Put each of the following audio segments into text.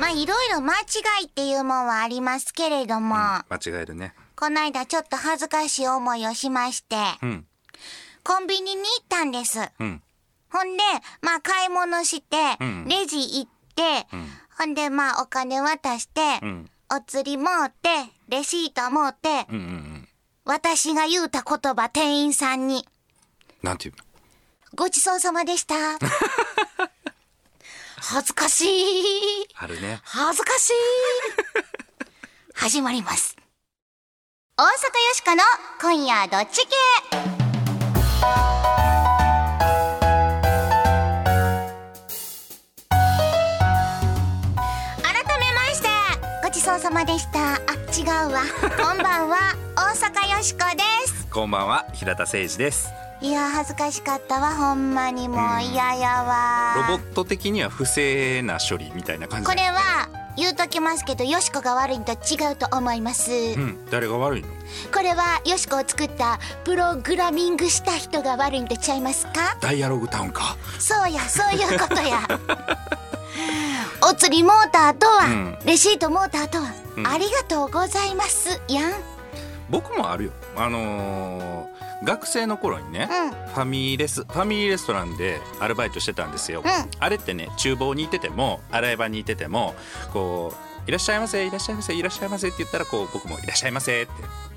まあいろいろ間違いっていうもんはありますけれども、間違えるね。この間ちょっと恥ずかしい思いをしまして、うん。コンビニに行ったんです。うん。ほんで、まあ買い物して、うん。レジ行って、ほんでまあお金渡して、うん。お釣りもって、レシートもって、うんうんうん。私が言うた言葉店員さんに、なんていうの？ごちそうさまでした。恥ずかしい。あるね。恥ずかしい。始まります。大阪よしこの今夜どっち系。改めましてごちそうさまでした。あ違うわ。こんばんは。大阪よしこです。こんばんは。平田誠二ですいや恥ずかしかったわほんまにもう。嫌やわ。ロボット的には不正な処理みたいな感じこれは言うときますけどよしこが悪いのと違うと思います、うん。誰が悪いの？これはよしこを作ったプログラミングした人が悪いんとちゃいますか？ダイアログタウンか。そうやそういうことや。お釣りモーターとは、うん。レシートモーターとは、うん。ありがとうございますやん。僕もあるよ。あのー学生の頃にね、うん。ファミレスファミリーレストランでアルバイトしてたんですよ、うん。あれってね厨房にいてても洗い場にいててもこう「いらっしゃいませいらっしゃいませいらっしゃいませ」って言ったらこう僕も「いらっしゃいませ」って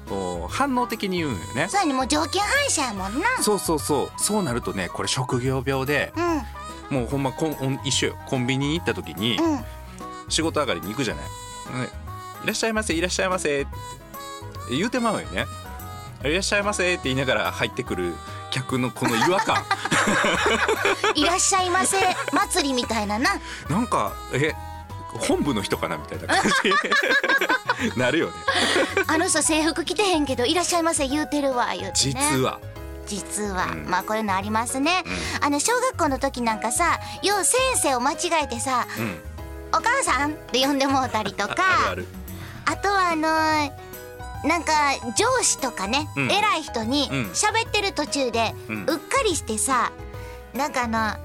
こう反応的に言うんよね。そうやねもう条件反射やもんな。そうそうそう。そうなるとねこれ職業病でうん。もうほんまこん一緒よ。コンビニに行った時にうん。仕事上がりに行くじゃない、ねいらっしゃいませいらっしゃいませって言うてまうよねいらっしゃいませって言いながら入ってくる客のこの違和感。いらっしゃいませ。祭りみたいなな。なんかえ本部の人かなみたいな感じ。なるよね。あの人制服着てへんけどいらっしゃいませ言うてるわ言うてね。実は、実は、うん。まあこういうのありますね、あの小学校の時なんかさよう先生を間違えてさうん、「お母さん」って呼んでもうたりとかあるある。あとはあのーなんか上司とかね、うん。偉い人にうん。喋ってる途中で、ううんっかりしてさなんかあの「は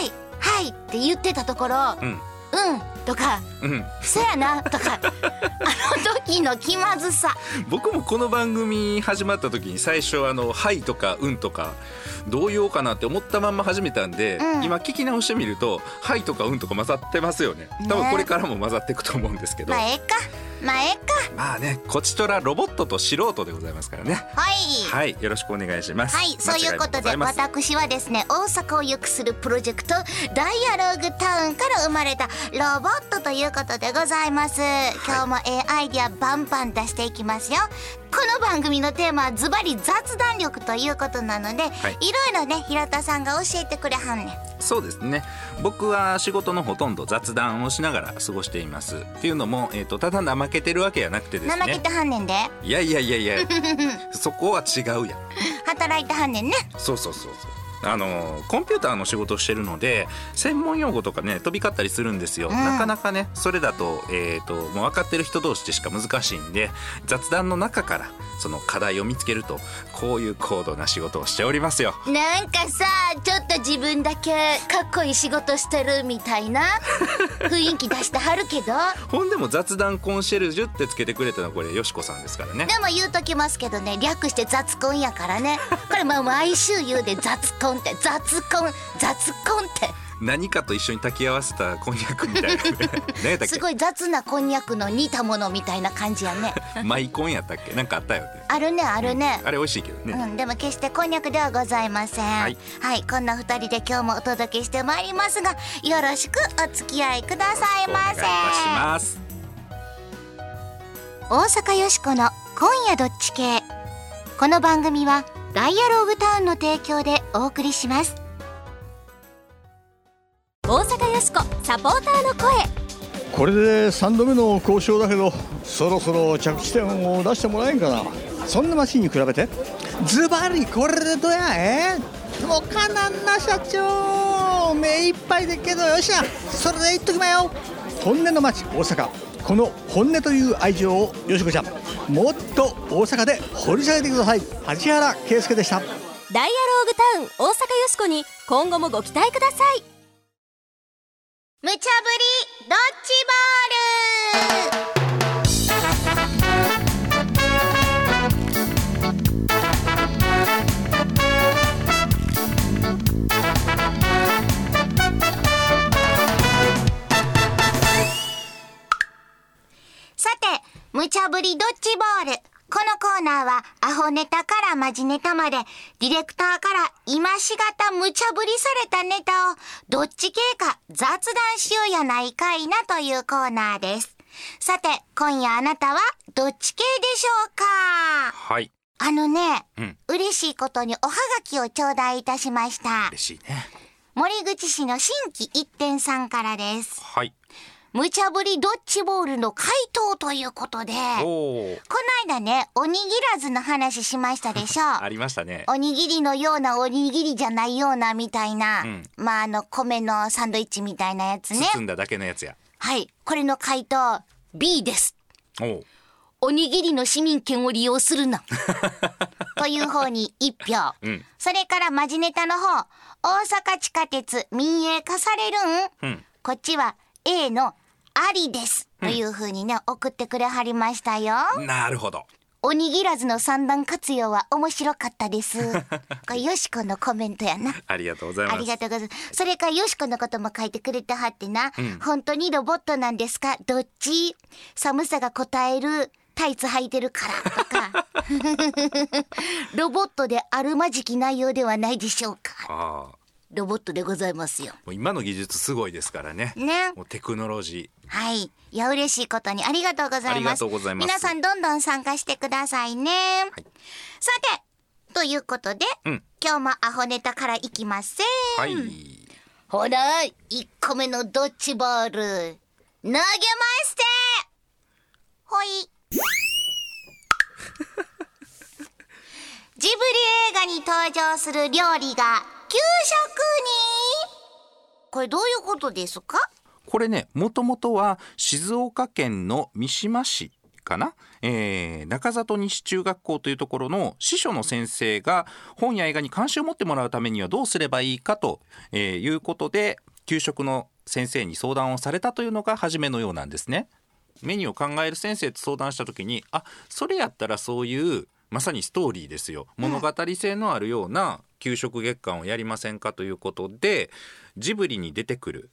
いはい」って言ってたところ「うん。うん」とかうん「そやな」とかあの時の気まずさ。僕もこの番組始まった時に最初あの「はい」とか「うん」とかどう言おうかなって思ったまんま始めたんで、うん。今聞き直してみると「はい」とか「うん」とか混ざってますよね。多分ねこれからも混ざっていくと思うんですけど、まあええか。まあええか。まあねこちとらロボットと素人でございますからね。はい。はいよろしくお願いします。はい、そういうことで私はですね大阪を良くするプロジェクトダイアログタウンから生まれたロボットということでございます。今日もええアイディアバンバン出していきますよ。この番組のテーマはズバリ雑談力ということなので、い。い、ろいろね平田さんが教えてくれはんねん。そうですね。僕は仕事のほとんど雑談をしながら過ごしています。っていうのも、えー、とただ怠けてるわけじゃなくてです怠けねてはんねんで。いやいやいやいや。そこは違うやん。働いてはんねんね。そうそうそうそうあのコンピューターの仕事をしてるので専門用語とかね飛び交ったりするんですよ、ん。なかなかねそれだと,、えー、ともう分かってる人同士でしか難しいんで雑談の中からその課題を見つけるとこういう高度な仕事をしておりますよ。なんかさちょっと自分だけかっこいい仕事してるみたいな 雰囲気出してはるけど。ほんでも雑談コンシェルジュってつけてくれたのはこれよしこさんですからね。でも言うときますけどね略して雑コンやからね。これまあ毎週言うで雑コンって雑コン雑コンって何かと一緒に炊き合わせたこんにゃくみたいなね。すごい雑なこんにゃくの煮たものみたいな感じやね。けマイコンやったっけ？なんかあったよ。ねあるねあるね。あれ美味しいけどね、うん、でも決してこんにゃくではございません。ははいい、こんな二人で今日もお届けしてまいりますがよろしくお付き合いくださいお願いいたしませます。大阪よしこの今夜どっち系。この番組はダイアローグタウンの提供でお送りします。大阪よしこサポーターの声。これで3度目の交渉だけどそろそろ着地点を出してもらえんかな。そんなマシンに比べて。ズバリこれでどやえ？もうかなんな社長。目いっぱいでっけどよっしゃ。それで言っときまよ。本音の街大阪この本音という愛情をよしこちゃんもっと大阪で掘り下げてください。橋原圭介でした。ダイアローグタウン大阪よしこに今後もご期待ください。無茶ぶりドッジボール。無茶ぶりドッジボール。このコーナーは、アホネタからマジネタまで、ディレクターから今しがた無茶ぶりされたネタを、どっち系か雑談しようやないかいなというコーナーです。さて、今夜あなたはどっち系でしょうか？はいあのね、うん嬉しいことにおはがきを頂戴いたしました。嬉しいね森口市の新規一点さんからです。はい無茶ぶりドッジボールの回答ということで、この間ね、おにぎらずの話しましたでしょ？ありましたねおにぎりのようなおにぎりじゃないようなみたいな、うんまああの米のサンドイッチみたいなやつね。包んだだけのやつやはい、これの回答 B です。おおおにぎりの市民権を利用するな。という方に一票。うんそれからマジネタの方、大阪地下鉄民営化されるん、うんこっちは A のありです。という風にね、送ってくれはりましたよ。なるほどおにぎらずの三段活用は面白かったです。これよしこのコメントやな。ありがとうございますありがとうございます。それからよしこのことも書いてくれてはってな。うん本当にロボットなんですか？どっち？寒さが答えるタイツ履いてるからとか。ロボットであるまじき内容ではないでしょうかああロボットでございますよ。もう今の技術すごいですからねね。もうテクノロジはい。いや、嬉しいことにありがとうございます。ありがとうございます皆さんどんどん参加してくださいね。さて、ということで、うん今日もアホネタからいきません。ーはいほら、1個目のドッジボール、投げましてほい。ジブリ映画に登場する料理が給食に。これどういうことですか？これねもともとは静岡県の三島市かな、えー中里西中学校というところの司書の先生が本や映画に関心を持ってもらうためにはどうすればいいかと、えいうことで給食の先生に相談をされたというのが初めのようなんですね。メニューを考える先生と相談した時にあそれやったらそういうまさにストーリーですよ物語性のあるような給食月間をやりませんかということでジブリに出てくる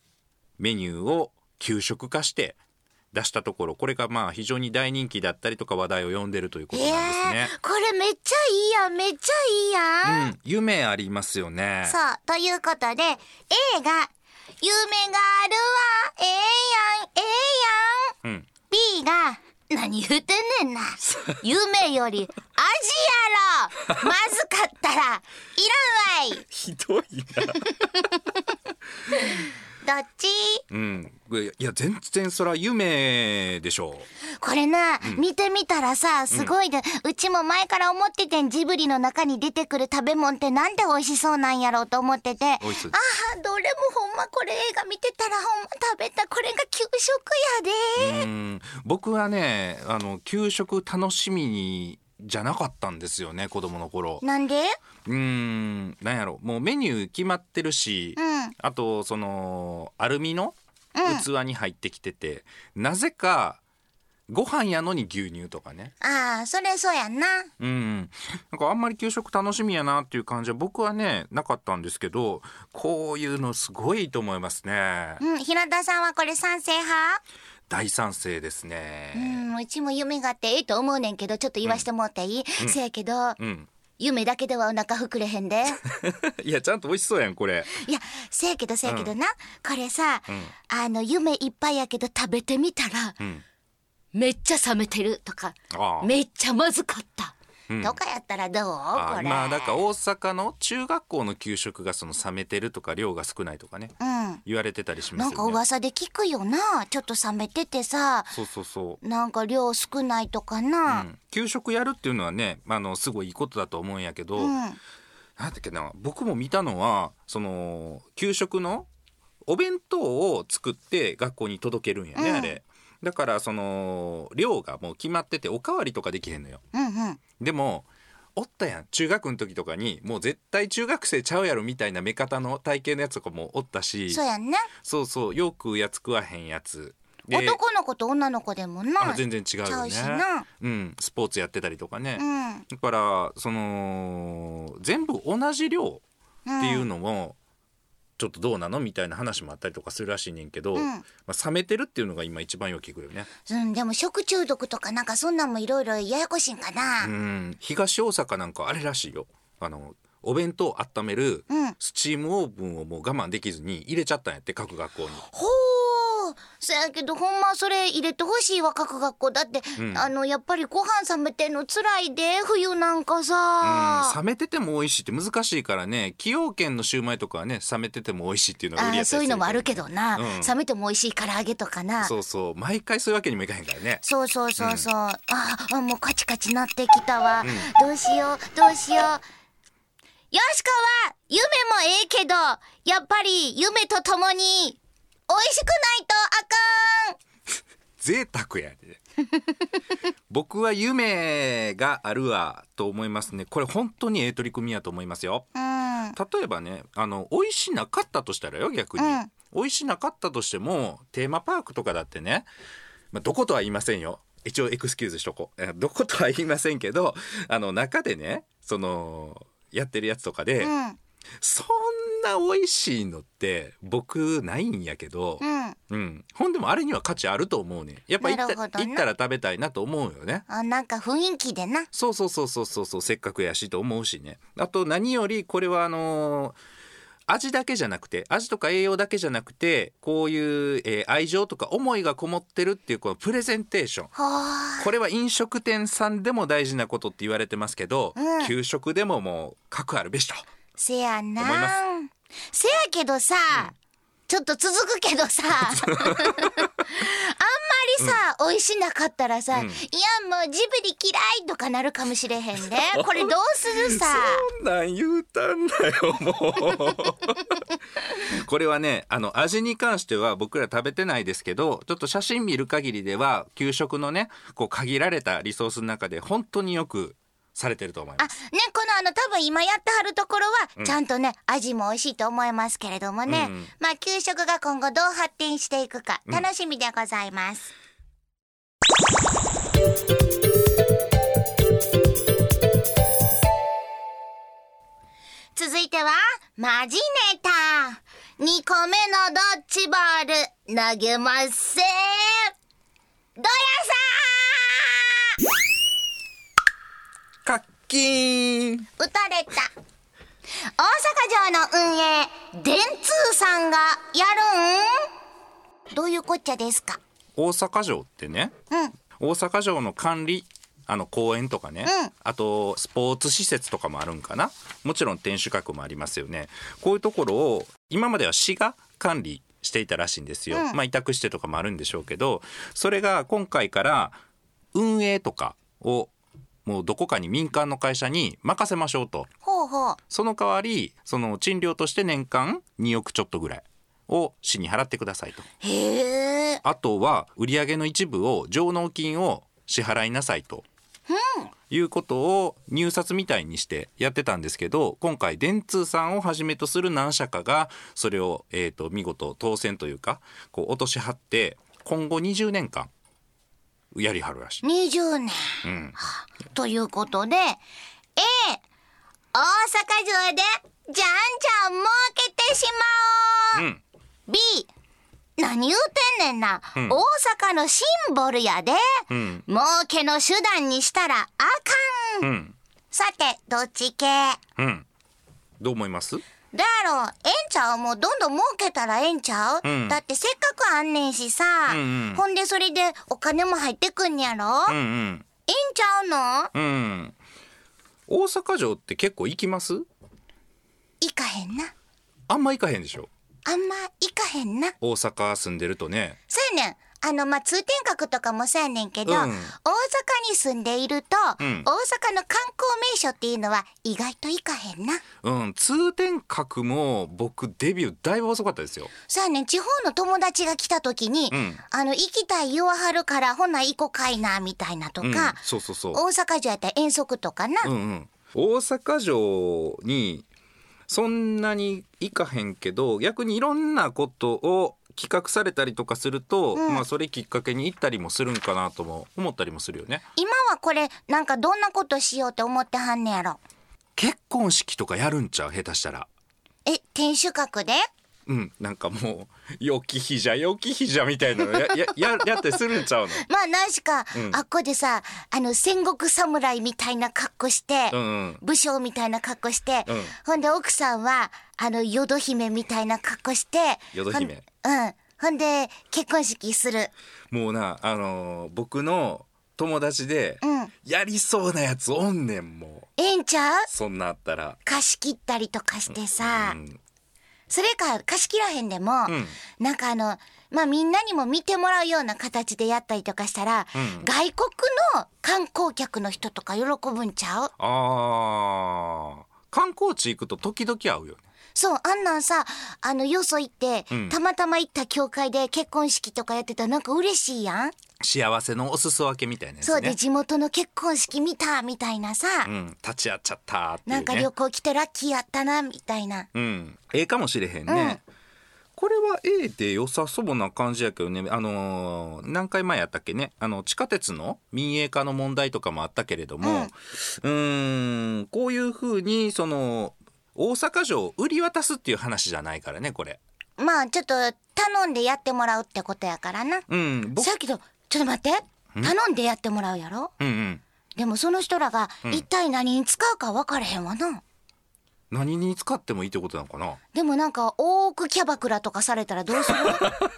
メニューを給食化して出したところこれがまあ非常に大人気だったりとか話題を呼んでるということなんですね。これめっちゃいいやん、めっちゃいいやん。うん、夢ありますよね。そう、ということで、A が、夢があるわ、ええやん、ええやん。うん、B が、何言ってんねんな。夢よりまずかったら、いらんわい。ひどいな。どっち？うん、いや全然それは夢でしょこれな、見てみたらさ、すごいで、うちも前から思っててん、ジブリの中に出てくる食べ物ってなんで美味しそうなんやろうと思ってて、あ美味しそうあ、どれもほんまこれ映画見てたらほんま食べた、これが給食やで。う。うん、僕はね、あの給食楽しみにじゃなかったんですよね子供の頃。なんで？うん、なんやろ。もうメニュー決まってるし、うん。あとそのアルミのうん。器に入ってきてて、なぜかご飯やのに牛乳とかね。ああ、それそうやんな。うん、なんかあんまり給食楽しみやなっていう感じは僕はねなかったんですけどこういうのすごいいいと思いますね。うん、平田さんはこれ賛成派？大賛成ですね。うん、うちも夢があってええと思うねんけど、ちょっと言わしてもらっていい、せやけど、うん。夢だけではお腹膨れへんで。いやちゃんと美味しそうやんこれ。いや、せやけどせやけどな、これさ、うん。あの、夢いっぱいやけど食べてみたら、うん。めっちゃ冷めてるとか、めっちゃまずかった。うんとかやったらどう？これ。あまあだから大阪の中学校の給食がその冷めてるとか量が少ないとかねうん。言われてたりしまなんかすよね噂で聞くよな。ちょっと冷めててさ、そうそうそうなんか量少ないとかな。うん、給食やるっていうのはねあのすごいいいことだと思うんやけど、うん。なんだっけな僕も見たのはその給食のお弁当を作って学校に届けるんやね、うんあれだからその量がもう決まってておかわりとかできへんのよ。うんうん。でもおったやん中学の時とかにもう絶対中学生ちゃうやろみたいな目方の体型のやつとかもおったしそうやんねそうそうよくやつ食わへんやつ。で男の子と女の子でもな。あ全然違うよね。うん、スポーツやってたりとかね、うん。だからその全部同じ量っていうのもちょっとどうなの？みたいな話もあったりとかするらしいねんけど、うんまあ、冷めてるっていうのが今一番よく聞くよね。うん、でも食中毒とかなんかそんなんもいろいろややこしいんかな？うん東大阪なんかあれらしいよあのお弁当温めるうんスチームオーブンをもう我慢できずに入れちゃったんやって各学校に。ほう。そやけどほんまそれ入れてほしいわ各学校。だって、うん。あのやっぱりご飯冷めてんの辛いで冬なんかうんさ。冷めてても美味しいって難しいからね。崎陽軒のシューマイとかはね冷めてても美味しいっていうのが売りやったそういうのもあるけどな、うん。冷めても美味しい唐揚げとかな。そうそう。毎回そういうわけにもいかへんからね。そうそうそうそう、ああもうカチカチなってきたわ、どうしようどうしよう。よしかは夢もええけどやっぱり夢とともに美味しくないとあかん。贅沢やで。僕は夢があるわと思いますね。これ本当にええ取り組みやと思いますよ。うん。例えばねあの美味しなかったとしたらよ逆に、うん。美味しなかったとしてもテーマパークとかだってね、まあ、どことは言いませんよ。一応エクスキューズしとこどことは言いませんけどあの中でねそのやってるやつとかで、うんそんな美味しいのって僕ないんやけど、うん。うん、ほんでもあれには価値あると思うねやっぱ行った行ったら食べたいなと思うよね。あなんか雰囲気でな。そうそうそうそうそうそうせっかくやしと思うしね。あと何よりこれはあのー味だけじゃなくて味とか栄養だけじゃなくてこういう、えー愛情とか思いがこもってるっていうこのプレゼンテーション。はあ。これは飲食店さんでも大事なことって言われてますけど、うん。給食でももう核あるべしとせやな。思います。せやけどさ、ちょっと続くけどさ。あんまりさ、美味しなかったらさ、うん。いやもうジブリ嫌いとかなるかもしれへんで。これどうするさ。そんなん言うたんだよもう。これはねあの味に関しては僕ら食べてないですけどちょっと写真見る限りでは給食のねこう限られたリソースの中で本当によくされてると思いあます。ねこのあの多分今やってはるところは、うん。ちゃんとね味も美味しいと思いますけれどもね、うんまあ給食が今後どう発展していくかうん。楽しみでございます、続いてはマジネタ。2個目のドッジボール投げますせどやさカッキーン。ー打たれた。大阪城の運営電通さんがやるん？どういうこっちゃですか？大阪城ってねうん。大阪城の管理あの公園とかね、うん。あとスポーツ施設とかもあるんかな？もちろん天守閣もありますよね。こういうところを今までは市が管理していたらしいんですよ、うん。まあ委託してとかもあるんでしょうけどそれが今回から運営とかをもうどこかに民間の会社に任せましょうと。ほうほう。その代わりその賃料として年間2億ちょっとぐらいを市に払ってくださいと。へえ。あとは売上の一部を上納金を支払いなさいと、いうことを入札みたいにしてやってたんですけど今回電通さんをはじめとする何社かがそれを、えー、と見事当選というかこう落とし張って今後20年間やりはるらしい。20年。うん、ということで A 大阪城でじゃんじゃん儲けてしまおう、うん。B 何言うてんねんな、うん。大阪のシンボルやで、うん。儲けの手段にしたらあかん、うん。さてどっち系？うん。どう思います？だやろええんちゃうもうどんどん儲けたらええんちゃう、うん。だってせっかくあんねんしさ、うんうん。ほんでそれでお金も入ってくんやろ、うんうんええんちゃうの？うん。大阪城って結構行きます？行かへんな。あんま行かへんでしょ。あんま行かへんな。大阪住んでるとね。そうやねんあのまあ通天閣とかもそうやねんけど、うん。大阪に住んでいると、うん。大阪の観光名所っていうのは意外と行かへんな。うん。通天閣も僕デビューだいぶ遅かったですよ。そうやねん。地方の友達が来た時に、うん。あの行きたい言わはるからほな行こかいなみたいなとか、うん、そうそうそう。大阪城やったら遠足とかな、うんうん。大阪城にそんなに行かへんけど逆にいろんなことを企画されたりとかすると、うん。まあそれきっかけに行ったりもするんかなとも思ったりもするよね。今はこれなんかどんなことしようって思ってはんねやろ。結婚式とかやるんちゃう？下手したら。え天守閣で？うんなんかもうよき日じゃよき日じゃみたいなのややややってするんちゃうの？まあ何しか、うん。あっこでさあの戦国侍みたいな格好して、うんうん。武将みたいな格好して、うん。ほんで奥さんはあの淀姫みたいな格好して淀姫？うん。ほんで結婚式する。もうなあのー僕の友達でうん。やりそうなやつおんねんもう。ええんちゃう？そんなあったら。貸し切ったりとかしてさ、うんそれか貸し切らへんでも、うん。なんかあのまあみんなにも見てもらうような形でやったりとかしたら、うん。外国の観光客の人とか喜ぶんちゃう？あー。観光地行くと時々会うよね。そうあんなんさあのよそ行って、うん。たまたま行った教会で結婚式とかやってたらなんか嬉しいやん、幸せのお裾分けみたいなやつね。そうで地元の結婚式見たみたいなさ、うん、立ち会っちゃったっていうね。なんか旅行来てラッキーやったなみたいな。うん、ええかもしれへんね、これは A で良さそうな感じやけどね。あのー何回前やったっけね。あの地下鉄の民営化の問題とかもあったけれども、ううんーんこういうふうにその大阪城を売り渡すっていう話じゃないからねこれ。まあちょっと頼んでやってもらうってことやからな。うん、僕さっきとちょっと待って。頼んでやってもらうやろ？うんうん。でもその人らがん。一体何に使うか分からへんわな、何に使ってもいいってことなのかな？でもなんか多くキャバクラとかされたらどうする？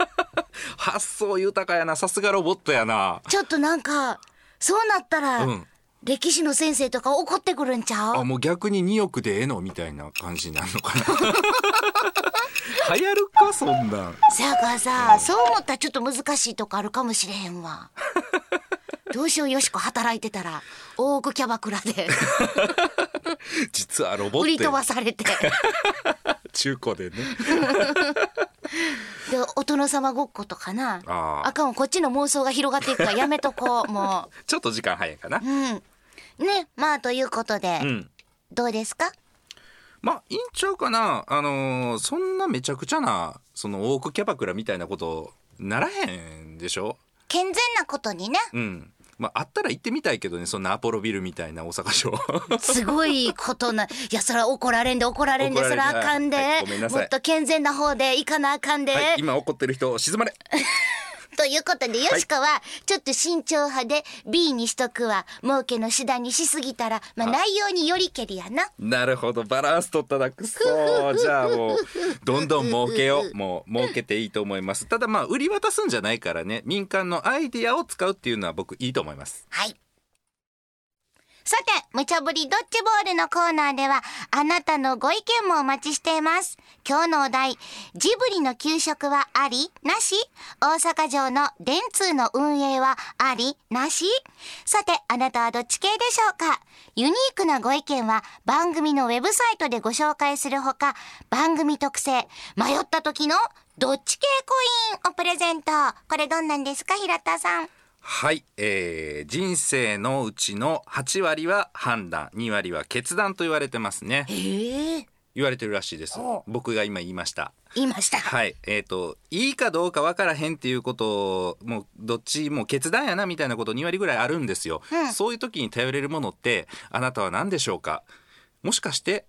発想豊かやな。さすがロボットやな。ちょっとなんかそうなったら、うん歴史の先生とか怒ってくるんちゃう？あもう逆に2億でええのみたいな感じになるのかな。流行るかそんなん。せやからさそう思ったらちょっと難しいとこあるかもしれへんわ。どうしようよしこ働いてたら大奥キャバクラで。実はロボット売り飛やばされて。中古でね。でお殿様ごっことかな。あかんわこっちの妄想が広がっていくからやめとこうもちょっと時間早いかな。ううんねまあということで、うん。どうですか？まあいいんちゃうかな？あのーそんなめちゃくちゃなそのオークキャバクラみたいなことならへんでしょ？健全なことにね。うん。まああったら行ってみたいけどねそんなアポロビルみたいな大阪城。すごいことないやそれは怒られんで怒られんでそれはあかんで、はいごめんなさい。もっと健全な方でいかなあかんで、はい今怒ってる人静まれということでよしこはちょっと慎重派で B にしとくわ。儲けの手段にしすぎたら、まあ、あ。内容によりけりやな。なるほど。バランス取ったな。くそじゃあもう どんどん儲けよう。もう儲けていいと思います。ただまあ売り渡すんじゃないからね。民間のアイディアを使うっていうのは僕いいと思います。はいさて、無茶ぶりドッジボールのコーナーでは、あなたのご意見もお待ちしています。今日のお題、ジブリの給食はあり？なし？大阪城の電通の運営はあり？なし？さて、あなたはどっち系でしょうか？ユニークなご意見は番組のウェブサイトでご紹介するほか、番組特製、迷った時のどっち系コインをプレゼント。これどんなんですか、平田さん。はい、えー、人生のうちの8割は判断2割は決断と言われてますね。ええ。言われてるらしいです。お。僕が今言いました。言いました。はいえー、といいかどうか分からへんっていうことをもうどっちも決断やなみたいなこと2割ぐらいあるんですよ、うん。そういう時に頼れるものってあなたは何でしょうか？もしかして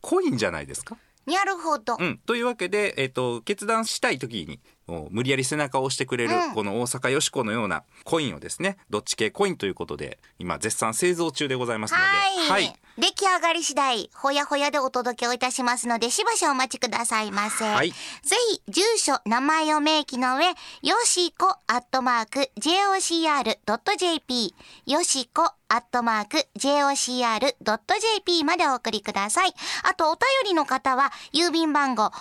コインじゃないですか？なるほど。うん、というわけで、えっと決断したい時に無理やり背中を押してくれる、うんこの大阪よしこのようなコインをですねどっち系コインということで今絶賛製造中でございますのではい。出来上がり次第、ほやほやでお届けをいたしますので、しばしお待ちくださいませ。はいぜひ、住所、名前を明記の上、よしこアットマーク、jocr.jp、よしこアットマーク、jocr.jp までお送りください。あと、お便りの方は、郵便番号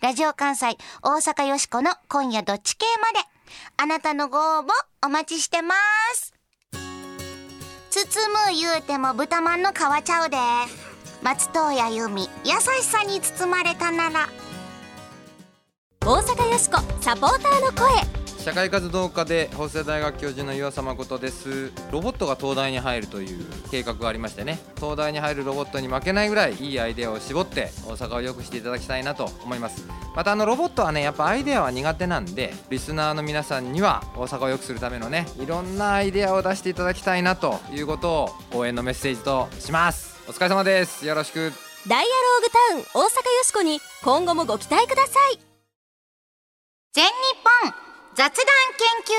ラジオ関西、大阪よしこの今夜どっち系まで。あなたのご応募お待ちしてます。包む言うても豚まんの皮ちゃうで。松任谷由実、優しさに包まれたなら。大阪よしこサポーターの声社会活動家で法政大学教授の岩佐誠です。ロボットが東大に入るという計画がありましてね。東大に入るロボットに負けないぐらいいいアイデアを絞って大阪を良くしていただきたいなと思います。またあのロボットはねやっぱアイデアは苦手なんでリスナーの皆さんには大阪を良くするためのねいろんなアイデアを出していただきたいなということを応援のメッセージとします。お疲れ様です。よろしく。ダイアローグタウン大阪よしこに今後もご期待ください。全日本雑談研究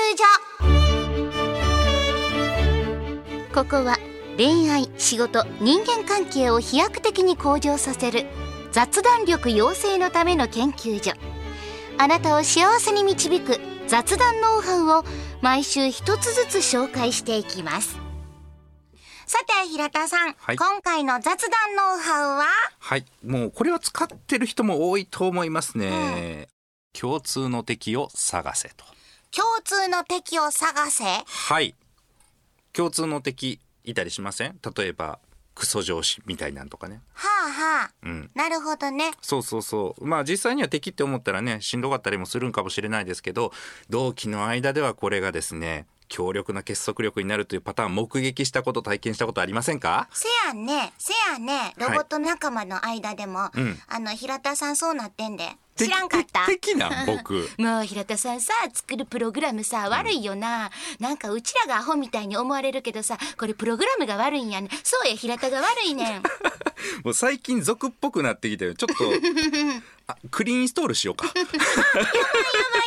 所。ここは恋愛仕事人間関係を飛躍的に向上させる雑談力養成のための研究所。あなたを幸せに導く雑談ノウハウを毎週一つずつ紹介していきます。さて平田さん、はい。今回の雑談ノウハウは？はい。もうこれは使ってる人も多いと思いますね、共通の敵を探せと。共通の敵を探せ？はい。共通の敵いたりしません？例えばクソ上司みたいなんとかね。はあはあ。うん。なるほどね。そうそうそう。まあ実際には敵って思ったらねしんどかったりもするんかもしれないですけど同期の間ではこれがですね強力な結束力になるというパターン目撃したこと体験したことありませんか？せやね。せやね。ロボット仲間の間でも、うん。あの平田さんそうなってんで知らんかった？敵敵なん 僕。もう平田さんさ作るプログラムさ悪いよな、なんかうちらがアホみたいに思われるけどさこれプログラムが悪いんやねそうや平田が悪いねん。もう最近俗っぽくなってきてるちょっと あクリーンインストールしようか。やばい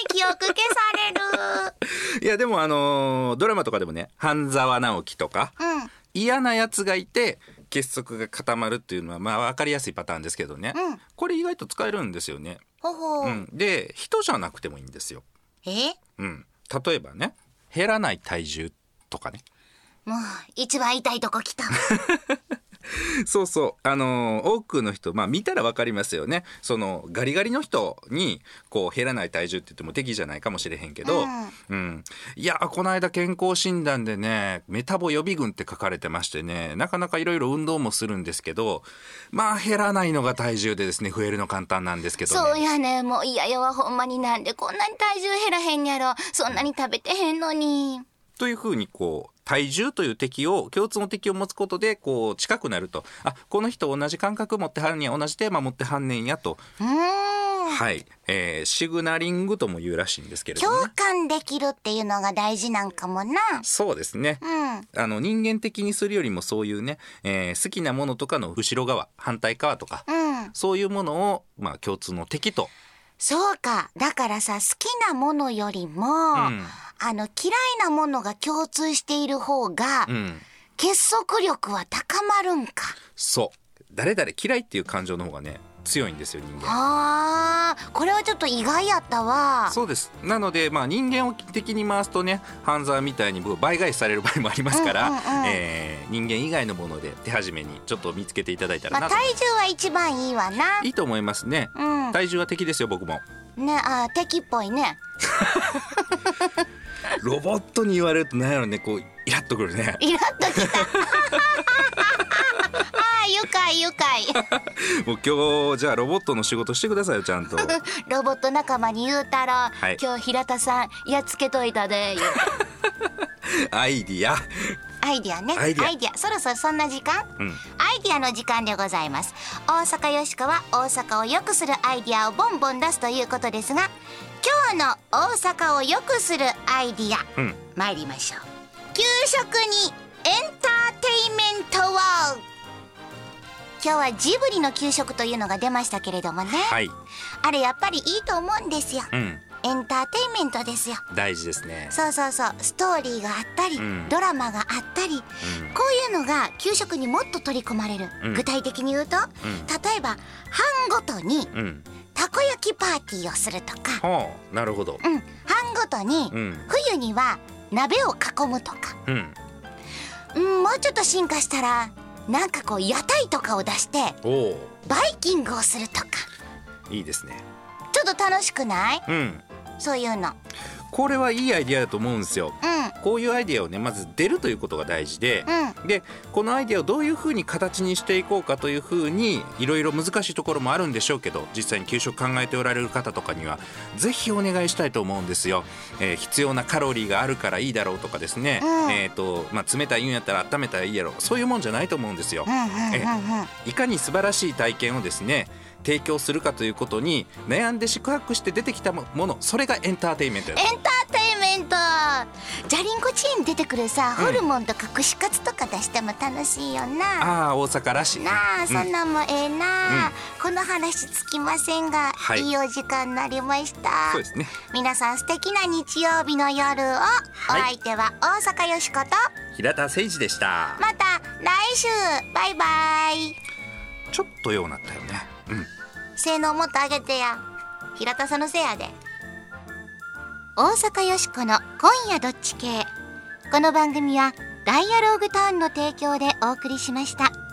記憶消される。いやでもあのードラマとかでもね半沢直樹とかうん。嫌なやつがいて結束が固まるっていうのはまあ分かりやすいパターンですけどね、うん。これ意外と使えるんですよね、ほほう、うん、で人じゃなくてもいいんですよ、え？うん、例えばね減らない体重とかね。もう一番痛いとこ来た そうそう。あのー多くの人まあ見たら分かりますよね。そのガリガリの人にこう減らない体重って言っても敵じゃないかもしれへんけど、うん。いやこの間健康診断でねメタボ予備軍って書かれてましてねなかなかいろいろ運動もするんですけどまあ減らないのが体重でですね増えるの簡単なんですけどね。そうやね。もう嫌やわほんまになんでこんなに体重減らへんやろ。そんなに食べてへんのに。というふうにこう体重という敵を共通の敵を持つことでこう近くなると。あこの人同じ感覚持ってはるんや同じテーマ持ってはんねんやと、はい、えーシグナリングとも言うらしいんですけれども、共ね、感できるっていうのが大事なんかもな。そうですね。うん。あの人間的にするよりもそういうね、えー好きなものとかの後ろ側反対側とか、うん。そういうものを、まあ、共通の敵と、そうか。だからさ好きなものよりも、うんあの嫌いなものが共通している方が、うん、結束力は高まるんか。そう。誰々嫌いっていう感情の方がね強いんですよ人間。あーこれはちょっと意外やったわ。そうです。なので、まあ、人間を敵に回すとね半沢みたいに倍返しされる場合もありますから、うんうんうん。えー人間以外のもので手始めにちょっと見つけていただいたらまあ、体重は一番いいわな。いいと思いますね、うん。体重は敵ですよ僕も。ねあー敵っぽいね ロボットに言われると何やろねこうイラッとくるね。イラッときた。あー愉快愉快。もう今日じゃあロボットの仕事してくださいよちゃんと。ロボット仲間に言うたら、はい。今日平田さんやっつけといたで。言 うアイディア。アイディアね。アイディア。そろそろそんな時間？うん。アイディアの時間でございます。大阪よしこは大阪を良くするアイディアをボンボン出すということですが今日の大阪を良くするアイディアうん。参りましょう。給食にエンターテイメントを今日はジブリの給食というのが出ましたけれどもね、はい。あれやっぱりいいと思うんですよ。うんエンターテイメントですよ。大事ですね。そうそうそう。ストーリーがあったり、うん。ドラマがあったり、こういうのが給食にもっと取り込まれる、うん。具体的に言うと、ん。例えば班ごとにうん。うんたこ焼きパーティーをするとか、はあなるほど。うん、班ごとにうん。冬には鍋を囲むとか、うん。うん、もうちょっと進化したらなんかこう屋台とかを出してバイキングをするとか。いいですね。ちょっと楽しくない？うんそういうの。これはいいアイディアだと思うんですよ。うん。こういうアイデアをねまず出るということが大事で、うでこのアイデアをどういうふうに形にしていこうかというふうにいろいろ難しいところもあるんでしょうけど実際に給食考えておられる方とかにはぜひお願いしたいと思うんですよ、えー必要なカロリーがあるからいいだろうとかですね、うん。えーとまあ、冷たい言うんやったら温めたらいいやろそういうもんじゃないと思うんですよ、うんうんうんうん。えいかに素晴らしい体験をですね提供するかということに悩んで宿泊して出てきたものそれがエンターテインメントやエンターテインメント。じゃりんこチーに出てくるさ、うん。ホルモンとか串カツとか出しても楽しいよな。ああ大阪らしいね。なあうん。そんなんもええな、うん。この話つきませんが、はい。い、いお時間になりました。そうですね。皆さん素敵な日曜日の夜を、お相手は大阪よしこと平田誠二でした。また来週。バイバイ。ちょっとようなったよね。うん性能もっと上げてや。平田さんのせいやで。大阪よしこの今夜どっち系。この番組はダイアローグターンの提供でお送りしました。